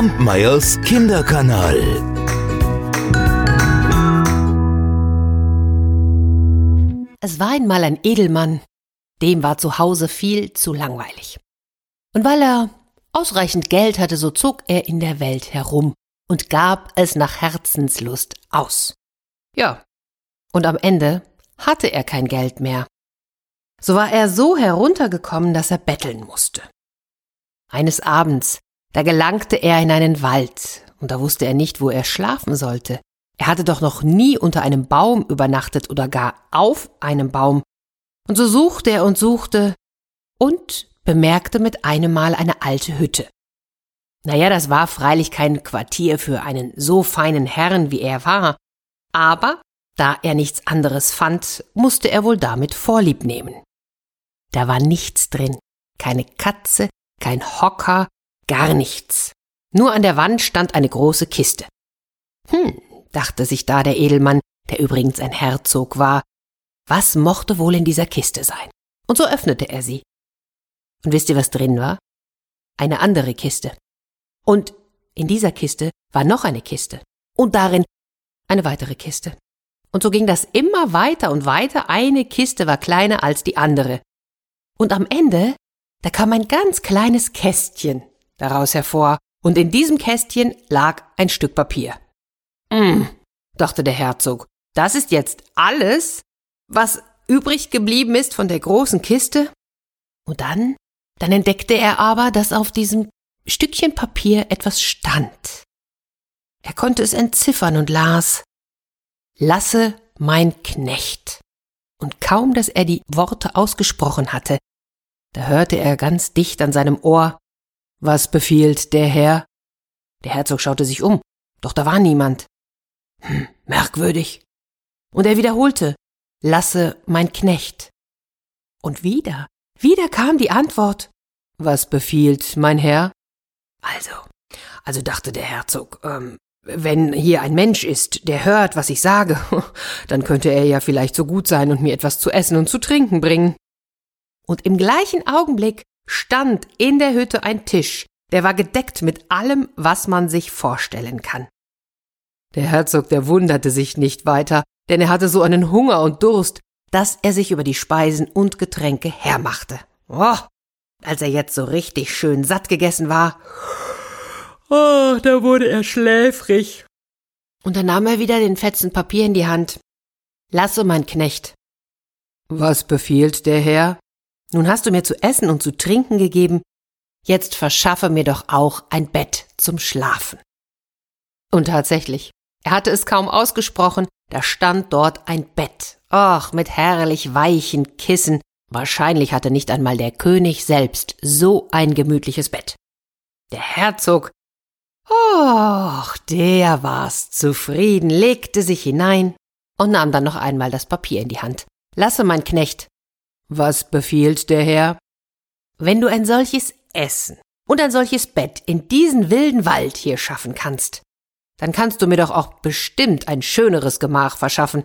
Kampmeyers Kinderkanal. Es war einmal ein Edelmann, dem war zu Hause viel zu langweilig. Und weil er ausreichend Geld hatte, so zog er in der Welt herum und gab es nach Herzenslust aus. Ja, und am Ende hatte er kein Geld mehr. So war er so heruntergekommen, dass er betteln musste. Eines Abends, da gelangte er in einen Wald, und da wusste er nicht, wo er schlafen sollte. Er hatte doch noch nie unter einem Baum übernachtet oder gar auf einem Baum. Und so suchte er und suchte und bemerkte mit einem Mal eine alte Hütte. Naja, das war freilich kein Quartier für einen so feinen Herrn, wie er war, aber da er nichts anderes fand, musste er wohl damit Vorlieb nehmen. Da war nichts drin, keine Katze, kein Hocker, gar nichts. Nur an der Wand stand eine große Kiste. Hm, dachte sich da der Edelmann, der übrigens ein Herzog war, was mochte wohl in dieser Kiste sein? Und so öffnete er sie. Und wisst ihr, was drin war? Eine andere Kiste. Und in dieser Kiste war noch eine Kiste. Und darin eine weitere Kiste. Und so ging das immer weiter und weiter. Eine Kiste war kleiner als die andere. Und am Ende, da kam ein ganz kleines Kästchen daraus hervor. Und in diesem Kästchen lag ein Stück Papier. Hm, dachte der Herzog, das ist jetzt alles, was übrig geblieben ist von der großen Kiste? Und dann, dann entdeckte er aber, dass auf diesem Stückchen Papier etwas stand. Er konnte es entziffern und las Lasse mein Knecht. Und kaum, dass er die Worte ausgesprochen hatte, da hörte er ganz dicht an seinem Ohr Was befiehlt der Herr? Der Herzog schaute sich um, doch da war niemand. Hm, merkwürdig. Und er wiederholte, lasse mein Knecht. Und wieder, wieder kam die Antwort, was befiehlt mein Herr? Also, also dachte der Herzog, ähm, wenn hier ein Mensch ist, der hört, was ich sage, dann könnte er ja vielleicht so gut sein und mir etwas zu essen und zu trinken bringen. Und im gleichen Augenblick stand in der Hütte ein Tisch, der war gedeckt mit allem, was man sich vorstellen kann. Der Herzog, der wunderte sich nicht weiter, denn er hatte so einen Hunger und Durst, dass er sich über die Speisen und Getränke hermachte. Oh, als er jetzt so richtig schön satt gegessen war, oh, da wurde er schläfrig. Und dann nahm er wieder den fetzen Papier in die Hand. Lasse, mein Knecht. Was befiehlt der Herr? Nun hast du mir zu essen und zu trinken gegeben, jetzt verschaffe mir doch auch ein Bett zum Schlafen. Und tatsächlich, er hatte es kaum ausgesprochen, da stand dort ein Bett. Ach, mit herrlich weichen Kissen. Wahrscheinlich hatte nicht einmal der König selbst so ein gemütliches Bett. Der Herzog, ach, der war's zufrieden, legte sich hinein und nahm dann noch einmal das Papier in die Hand. Lasse, mein Knecht. Was befiehlt der Herr? Wenn du ein solches Essen und ein solches Bett in diesen wilden Wald hier schaffen kannst, dann kannst du mir doch auch bestimmt ein schöneres Gemach verschaffen.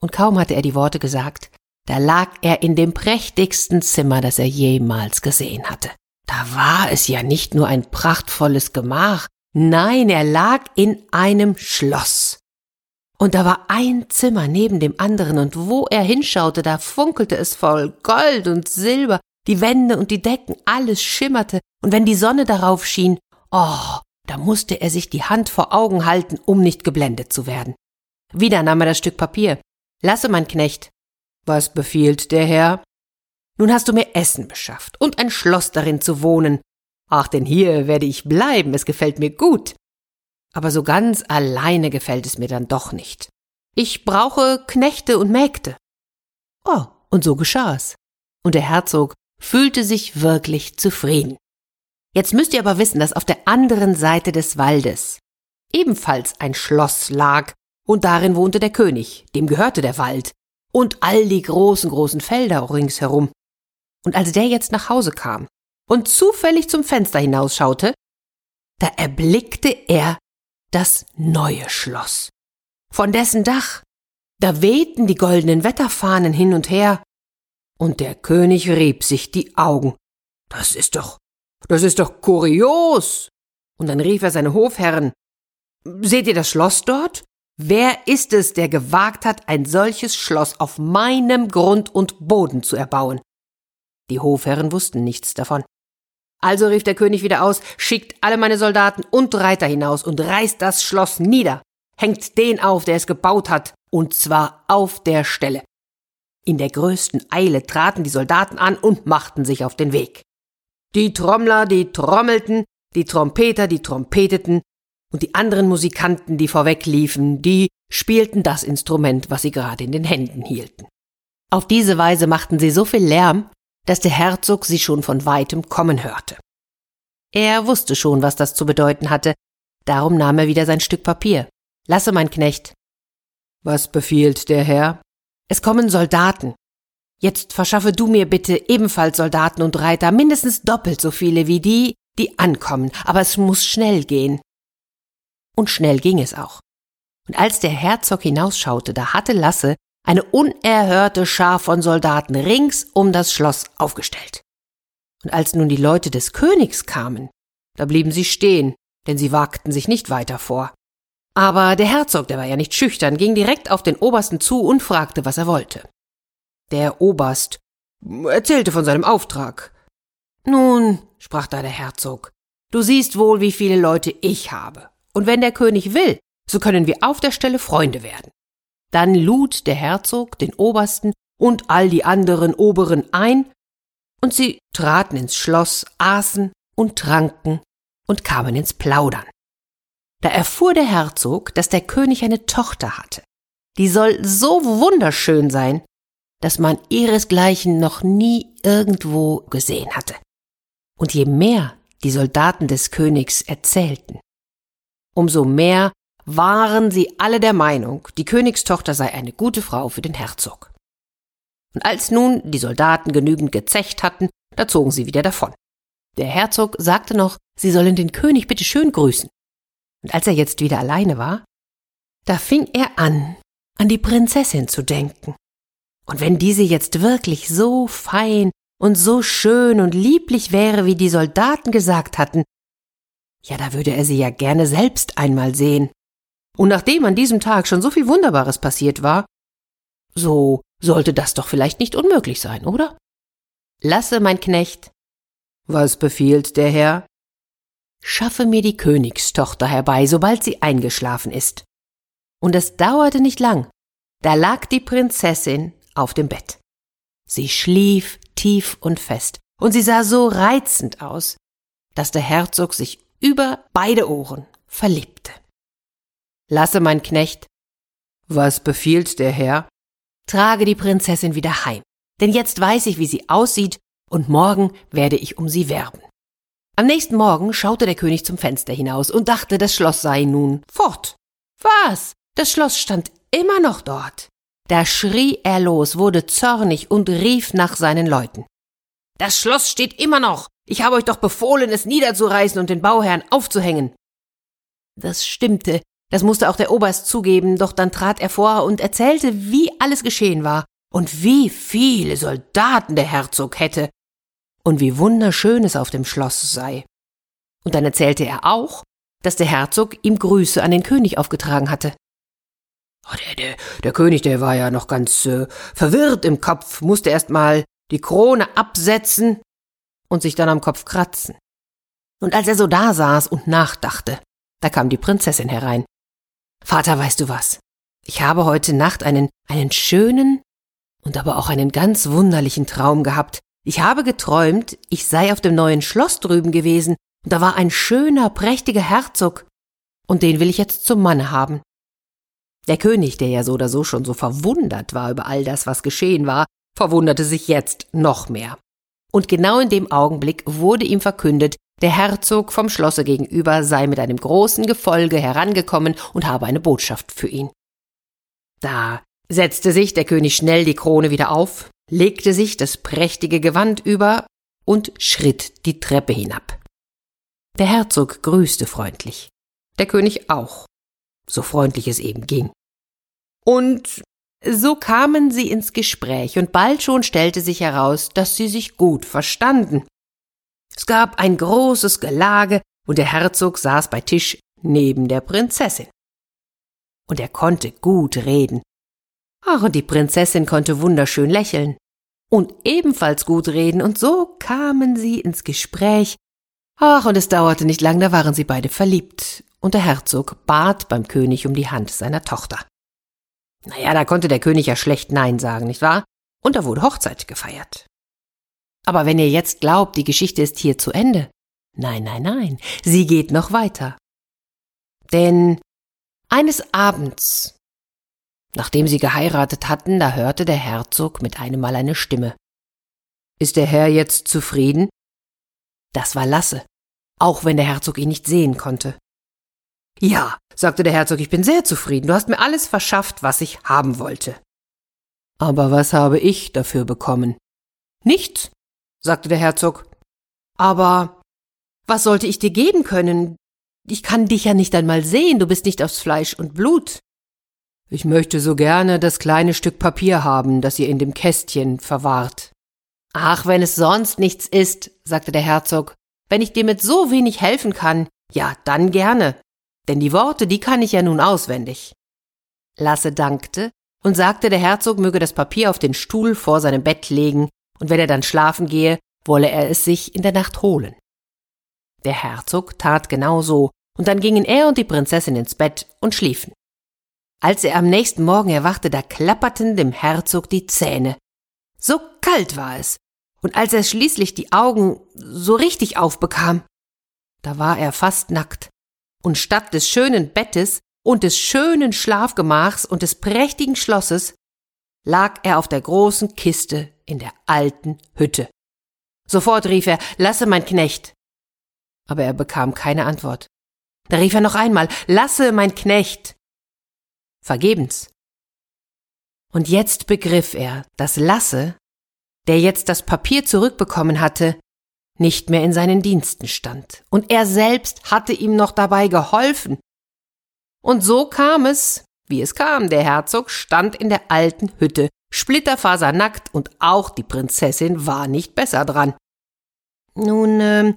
Und kaum hatte er die Worte gesagt, da lag er in dem prächtigsten Zimmer, das er jemals gesehen hatte. Da war es ja nicht nur ein prachtvolles Gemach, nein, er lag in einem Schloss. Und da war ein Zimmer neben dem anderen, und wo er hinschaute, da funkelte es voll Gold und Silber, die Wände und die Decken, alles schimmerte, und wenn die Sonne darauf schien, oh, da musste er sich die Hand vor Augen halten, um nicht geblendet zu werden. Wieder nahm er das Stück Papier. Lasse, mein Knecht. Was befiehlt der Herr? Nun hast du mir Essen beschafft und ein Schloss darin zu wohnen. Ach, denn hier werde ich bleiben, es gefällt mir gut. Aber so ganz alleine gefällt es mir dann doch nicht. Ich brauche Knechte und Mägde. Oh, und so geschah's. Und der Herzog fühlte sich wirklich zufrieden. Jetzt müsst ihr aber wissen, dass auf der anderen Seite des Waldes ebenfalls ein Schloss lag, und darin wohnte der König, dem gehörte der Wald, und all die großen, großen Felder ringsherum. Und als der jetzt nach Hause kam und zufällig zum Fenster hinausschaute, da erblickte er das neue Schloss. Von dessen Dach, da wehten die goldenen Wetterfahnen hin und her, und der König rieb sich die Augen. Das ist doch das ist doch kurios. Und dann rief er seine Hofherren Seht ihr das Schloss dort? Wer ist es, der gewagt hat, ein solches Schloss auf meinem Grund und Boden zu erbauen? Die Hofherren wussten nichts davon. Also rief der König wieder aus, schickt alle meine Soldaten und Reiter hinaus und reißt das Schloss nieder, hängt den auf, der es gebaut hat, und zwar auf der Stelle. In der größten Eile traten die Soldaten an und machten sich auf den Weg. Die Trommler, die trommelten, die Trompeter, die trompeteten, und die anderen Musikanten, die vorwegliefen, die spielten das Instrument, was sie gerade in den Händen hielten. Auf diese Weise machten sie so viel Lärm, dass der Herzog sie schon von weitem kommen hörte. Er wusste schon, was das zu bedeuten hatte, darum nahm er wieder sein Stück Papier. Lasse, mein Knecht. Was befiehlt der Herr? Es kommen Soldaten. Jetzt verschaffe du mir bitte ebenfalls Soldaten und Reiter, mindestens doppelt so viele wie die, die ankommen, aber es muss schnell gehen. Und schnell ging es auch. Und als der Herzog hinausschaute, da hatte Lasse eine unerhörte Schar von Soldaten rings um das Schloss aufgestellt. Und als nun die Leute des Königs kamen, da blieben sie stehen, denn sie wagten sich nicht weiter vor. Aber der Herzog, der war ja nicht schüchtern, ging direkt auf den Obersten zu und fragte, was er wollte. Der Oberst erzählte von seinem Auftrag. Nun, sprach da der Herzog, du siehst wohl, wie viele Leute ich habe. Und wenn der König will, so können wir auf der Stelle Freunde werden. Dann lud der Herzog den Obersten und all die anderen Oberen ein, und sie traten ins Schloss, aßen und tranken und kamen ins Plaudern. Da erfuhr der Herzog, dass der König eine Tochter hatte. Die soll so wunderschön sein, dass man ihresgleichen noch nie irgendwo gesehen hatte. Und je mehr die Soldaten des Königs erzählten, umso mehr waren sie alle der Meinung, die Königstochter sei eine gute Frau für den Herzog. Und als nun die Soldaten genügend gezecht hatten, da zogen sie wieder davon. Der Herzog sagte noch, sie sollen den König bitte schön grüßen. Und als er jetzt wieder alleine war, da fing er an, an die Prinzessin zu denken. Und wenn diese jetzt wirklich so fein und so schön und lieblich wäre, wie die Soldaten gesagt hatten, ja, da würde er sie ja gerne selbst einmal sehen. Und nachdem an diesem Tag schon so viel Wunderbares passiert war, so sollte das doch vielleicht nicht unmöglich sein, oder? Lasse, mein Knecht. Was befiehlt der Herr? Schaffe mir die Königstochter herbei, sobald sie eingeschlafen ist. Und es dauerte nicht lang, da lag die Prinzessin auf dem Bett. Sie schlief tief und fest, und sie sah so reizend aus, dass der Herzog sich über beide Ohren verliebte. Lasse, mein Knecht. Was befiehlt der Herr? Trage die Prinzessin wieder heim, denn jetzt weiß ich, wie sie aussieht, und morgen werde ich um sie werben. Am nächsten Morgen schaute der König zum Fenster hinaus und dachte, das Schloss sei nun fort. Was? Das Schloss stand immer noch dort. Da schrie er los, wurde zornig und rief nach seinen Leuten. Das Schloss steht immer noch. Ich habe euch doch befohlen, es niederzureißen und den Bauherrn aufzuhängen. Das stimmte, das musste auch der Oberst zugeben, doch dann trat er vor und erzählte, wie alles geschehen war und wie viele Soldaten der Herzog hätte und wie wunderschön es auf dem Schloss sei. Und dann erzählte er auch, dass der Herzog ihm Grüße an den König aufgetragen hatte. Oh, der, der, der König, der war ja noch ganz äh, verwirrt im Kopf, musste erst mal die Krone absetzen und sich dann am Kopf kratzen. Und als er so da saß und nachdachte, da kam die Prinzessin herein. Vater, weißt du was? Ich habe heute Nacht einen, einen schönen und aber auch einen ganz wunderlichen Traum gehabt. Ich habe geträumt, ich sei auf dem neuen Schloss drüben gewesen, und da war ein schöner, prächtiger Herzog, und den will ich jetzt zum Manne haben. Der König, der ja so oder so schon so verwundert war über all das, was geschehen war, verwunderte sich jetzt noch mehr. Und genau in dem Augenblick wurde ihm verkündet, der Herzog vom Schlosse gegenüber sei mit einem großen Gefolge herangekommen und habe eine Botschaft für ihn. Da setzte sich der König schnell die Krone wieder auf, legte sich das prächtige Gewand über und schritt die Treppe hinab. Der Herzog grüßte freundlich, der König auch, so freundlich es eben ging. Und so kamen sie ins Gespräch, und bald schon stellte sich heraus, dass sie sich gut verstanden. Es gab ein großes Gelage, und der Herzog saß bei Tisch neben der Prinzessin. Und er konnte gut reden. Ach, und die Prinzessin konnte wunderschön lächeln und ebenfalls gut reden, und so kamen sie ins Gespräch. Ach, und es dauerte nicht lang, da waren sie beide verliebt, und der Herzog bat beim König um die Hand seiner Tochter. Naja, da konnte der König ja schlecht Nein sagen, nicht wahr? Und da wurde Hochzeit gefeiert. Aber wenn ihr jetzt glaubt, die Geschichte ist hier zu Ende, nein, nein, nein, sie geht noch weiter. Denn eines Abends, nachdem sie geheiratet hatten, da hörte der Herzog mit einem Mal eine Stimme. Ist der Herr jetzt zufrieden? Das war Lasse, auch wenn der Herzog ihn nicht sehen konnte. Ja, sagte der Herzog, ich bin sehr zufrieden, du hast mir alles verschafft, was ich haben wollte. Aber was habe ich dafür bekommen? Nichts, sagte der Herzog. Aber was sollte ich dir geben können? Ich kann dich ja nicht einmal sehen, du bist nicht aus Fleisch und Blut. Ich möchte so gerne das kleine Stück Papier haben, das ihr in dem Kästchen verwahrt. Ach, wenn es sonst nichts ist, sagte der Herzog, wenn ich dir mit so wenig helfen kann, ja, dann gerne, denn die Worte, die kann ich ja nun auswendig. Lasse dankte und sagte, der Herzog möge das Papier auf den Stuhl vor seinem Bett legen, und wenn er dann schlafen gehe, wolle er es sich in der Nacht holen. Der Herzog tat genau so, und dann gingen er und die Prinzessin ins Bett und schliefen. Als er am nächsten Morgen erwachte, da klapperten dem Herzog die Zähne. So kalt war es, und als er schließlich die Augen so richtig aufbekam, da war er fast nackt, und statt des schönen Bettes und des schönen Schlafgemachs und des prächtigen Schlosses lag er auf der großen Kiste in der alten Hütte. Sofort rief er, lasse mein Knecht. Aber er bekam keine Antwort. Da rief er noch einmal, lasse mein Knecht. Vergebens. Und jetzt begriff er, dass Lasse, der jetzt das Papier zurückbekommen hatte, nicht mehr in seinen Diensten stand, und er selbst hatte ihm noch dabei geholfen. Und so kam es, wie es kam, der Herzog stand in der alten Hütte, splitterfasernackt, und auch die Prinzessin war nicht besser dran. Nun äh,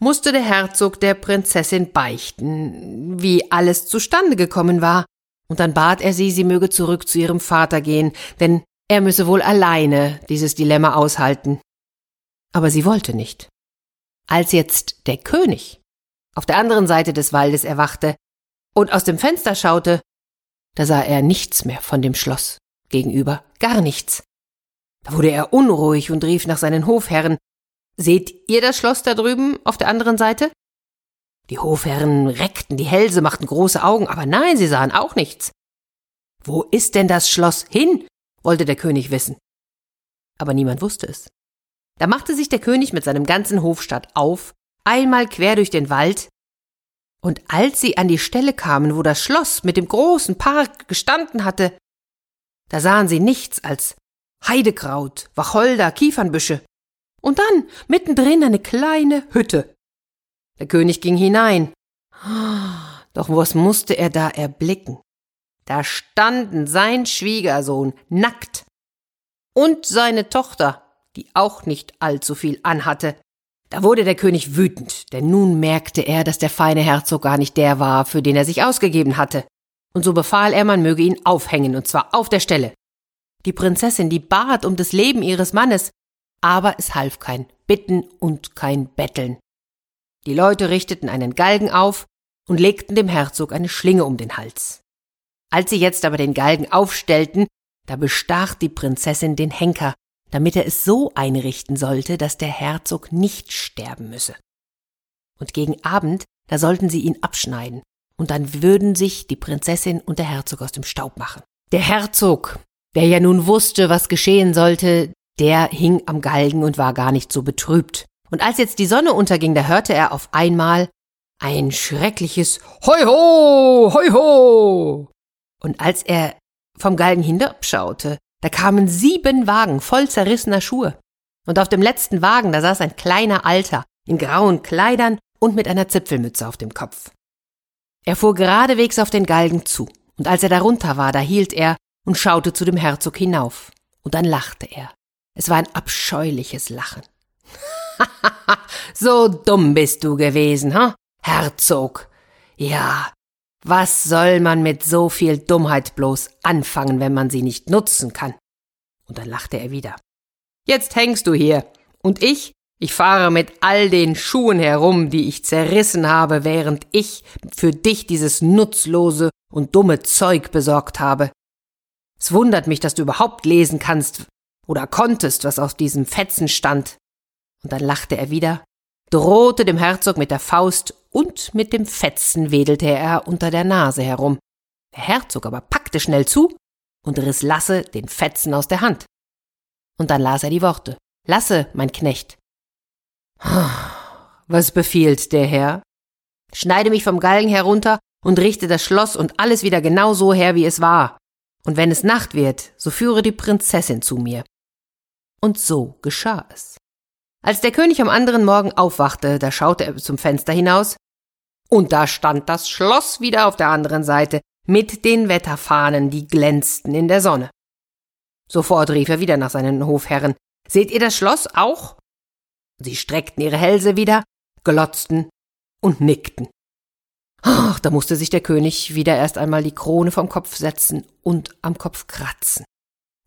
musste der Herzog der Prinzessin beichten, wie alles zustande gekommen war, und dann bat er sie, sie möge zurück zu ihrem Vater gehen, denn er müsse wohl alleine dieses Dilemma aushalten. Aber sie wollte nicht. Als jetzt der König auf der anderen Seite des Waldes erwachte und aus dem Fenster schaute, da sah er nichts mehr von dem Schloss gegenüber, gar nichts. Da wurde er unruhig und rief nach seinen Hofherren Seht ihr das Schloss da drüben auf der anderen Seite? Die Hofherren reckten die Hälse, machten große Augen, aber nein, sie sahen auch nichts. Wo ist denn das Schloss hin? wollte der König wissen. Aber niemand wusste es. Da machte sich der König mit seinem ganzen Hofstaat auf, einmal quer durch den Wald, und als sie an die Stelle kamen, wo das Schloss mit dem großen Park gestanden hatte, da sahen sie nichts als Heidekraut, Wacholder, Kiefernbüsche und dann mittendrin eine kleine Hütte. Der König ging hinein. Doch was musste er da erblicken? Da standen sein Schwiegersohn nackt und seine Tochter die auch nicht allzu viel anhatte. Da wurde der König wütend, denn nun merkte er, dass der feine Herzog gar nicht der war, für den er sich ausgegeben hatte. Und so befahl er, man möge ihn aufhängen, und zwar auf der Stelle. Die Prinzessin, die bat um das Leben ihres Mannes, aber es half kein Bitten und kein Betteln. Die Leute richteten einen Galgen auf und legten dem Herzog eine Schlinge um den Hals. Als sie jetzt aber den Galgen aufstellten, da bestach die Prinzessin den Henker, damit er es so einrichten sollte, dass der Herzog nicht sterben müsse. Und gegen Abend, da sollten sie ihn abschneiden, und dann würden sich die Prinzessin und der Herzog aus dem Staub machen. Der Herzog, der ja nun wusste, was geschehen sollte, der hing am Galgen und war gar nicht so betrübt. Und als jetzt die Sonne unterging, da hörte er auf einmal ein schreckliches Hoi ho. Und als er vom Galgen hinabschaute, da kamen sieben Wagen voll zerrissener Schuhe. Und auf dem letzten Wagen, da saß ein kleiner Alter in grauen Kleidern und mit einer Zipfelmütze auf dem Kopf. Er fuhr geradewegs auf den Galgen zu, und als er darunter war, da hielt er und schaute zu dem Herzog hinauf. Und dann lachte er. Es war ein abscheuliches Lachen. so dumm bist du gewesen, ha? Herzog. Ja, was soll man mit so viel Dummheit bloß anfangen, wenn man sie nicht nutzen kann? Und dann lachte er wieder. Jetzt hängst du hier, und ich, ich fahre mit all den Schuhen herum, die ich zerrissen habe, während ich für dich dieses nutzlose und dumme Zeug besorgt habe. Es wundert mich, dass du überhaupt lesen kannst oder konntest, was auf diesem Fetzen stand. Und dann lachte er wieder, drohte dem Herzog mit der Faust und mit dem Fetzen wedelte er unter der Nase herum. Der Herzog aber packte schnell zu und riss Lasse den Fetzen aus der Hand. Und dann las er die Worte. Lasse, mein Knecht. Was befiehlt der Herr? Schneide mich vom Galgen herunter und richte das Schloss und alles wieder genau so her, wie es war. Und wenn es Nacht wird, so führe die Prinzessin zu mir. Und so geschah es. Als der König am anderen Morgen aufwachte, da schaute er zum Fenster hinaus, und da stand das Schloss wieder auf der anderen Seite, mit den Wetterfahnen, die glänzten in der Sonne. Sofort rief er wieder nach seinen Hofherren. Seht ihr das Schloss auch? Sie streckten ihre Hälse wieder, glotzten und nickten. Ach, da musste sich der König wieder erst einmal die Krone vom Kopf setzen und am Kopf kratzen.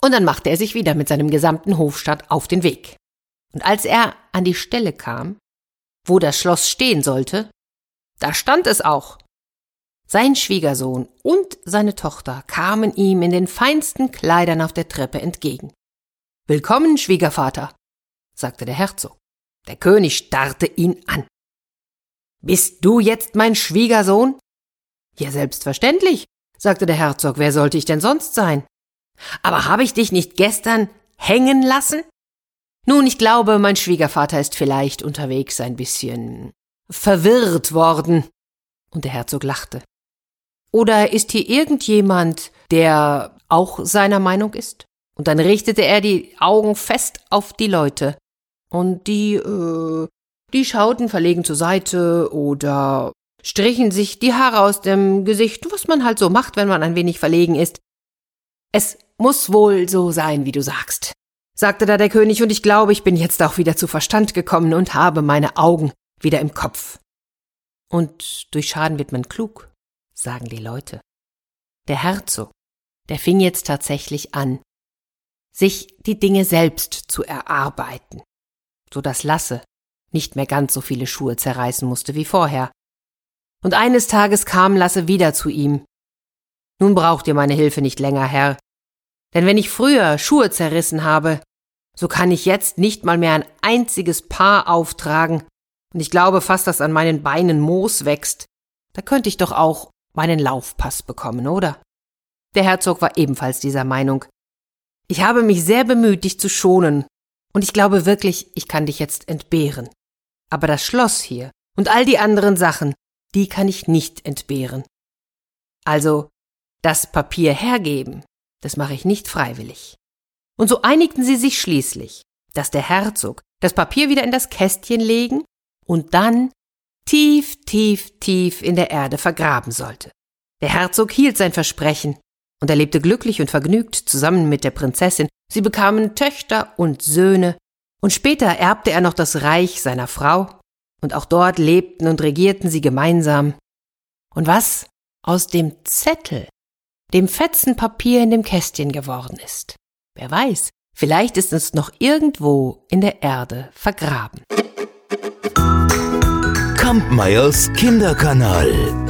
Und dann machte er sich wieder mit seinem gesamten Hofstaat auf den Weg. Und als er an die Stelle kam, wo das Schloss stehen sollte, da stand es auch. Sein Schwiegersohn und seine Tochter kamen ihm in den feinsten Kleidern auf der Treppe entgegen. Willkommen, Schwiegervater, sagte der Herzog. Der König starrte ihn an. Bist du jetzt mein Schwiegersohn? Ja, selbstverständlich, sagte der Herzog. Wer sollte ich denn sonst sein? Aber habe ich dich nicht gestern hängen lassen? Nun, ich glaube, mein Schwiegervater ist vielleicht unterwegs ein bisschen verwirrt worden. Und der Herzog lachte. Oder ist hier irgendjemand, der auch seiner Meinung ist? Und dann richtete er die Augen fest auf die Leute. Und die, äh, die schauten verlegen zur Seite oder strichen sich die Haare aus dem Gesicht, was man halt so macht, wenn man ein wenig verlegen ist. Es muss wohl so sein, wie du sagst, sagte da der König, und ich glaube, ich bin jetzt auch wieder zu Verstand gekommen und habe meine Augen wieder im Kopf. Und durch Schaden wird man klug, sagen die Leute. Der Herzog, der fing jetzt tatsächlich an, sich die Dinge selbst zu erarbeiten, so dass Lasse nicht mehr ganz so viele Schuhe zerreißen musste wie vorher. Und eines Tages kam Lasse wieder zu ihm. Nun braucht ihr meine Hilfe nicht länger, Herr, denn wenn ich früher Schuhe zerrissen habe, so kann ich jetzt nicht mal mehr ein einziges Paar auftragen, und ich glaube fast, dass an meinen Beinen Moos wächst. Da könnte ich doch auch meinen Laufpass bekommen, oder? Der Herzog war ebenfalls dieser Meinung. Ich habe mich sehr bemüht, dich zu schonen, und ich glaube wirklich, ich kann dich jetzt entbehren. Aber das Schloss hier und all die anderen Sachen, die kann ich nicht entbehren. Also das Papier hergeben, das mache ich nicht freiwillig. Und so einigten sie sich schließlich, dass der Herzog das Papier wieder in das Kästchen legen und dann tief, tief, tief in der Erde vergraben sollte. Der Herzog hielt sein Versprechen, und er lebte glücklich und vergnügt zusammen mit der Prinzessin. Sie bekamen Töchter und Söhne, und später erbte er noch das Reich seiner Frau, und auch dort lebten und regierten sie gemeinsam. Und was aus dem Zettel dem fetzen Papier in dem Kästchen geworden ist. Wer weiß, vielleicht ist es noch irgendwo in der Erde vergraben. Kampmeyers Kinderkanal.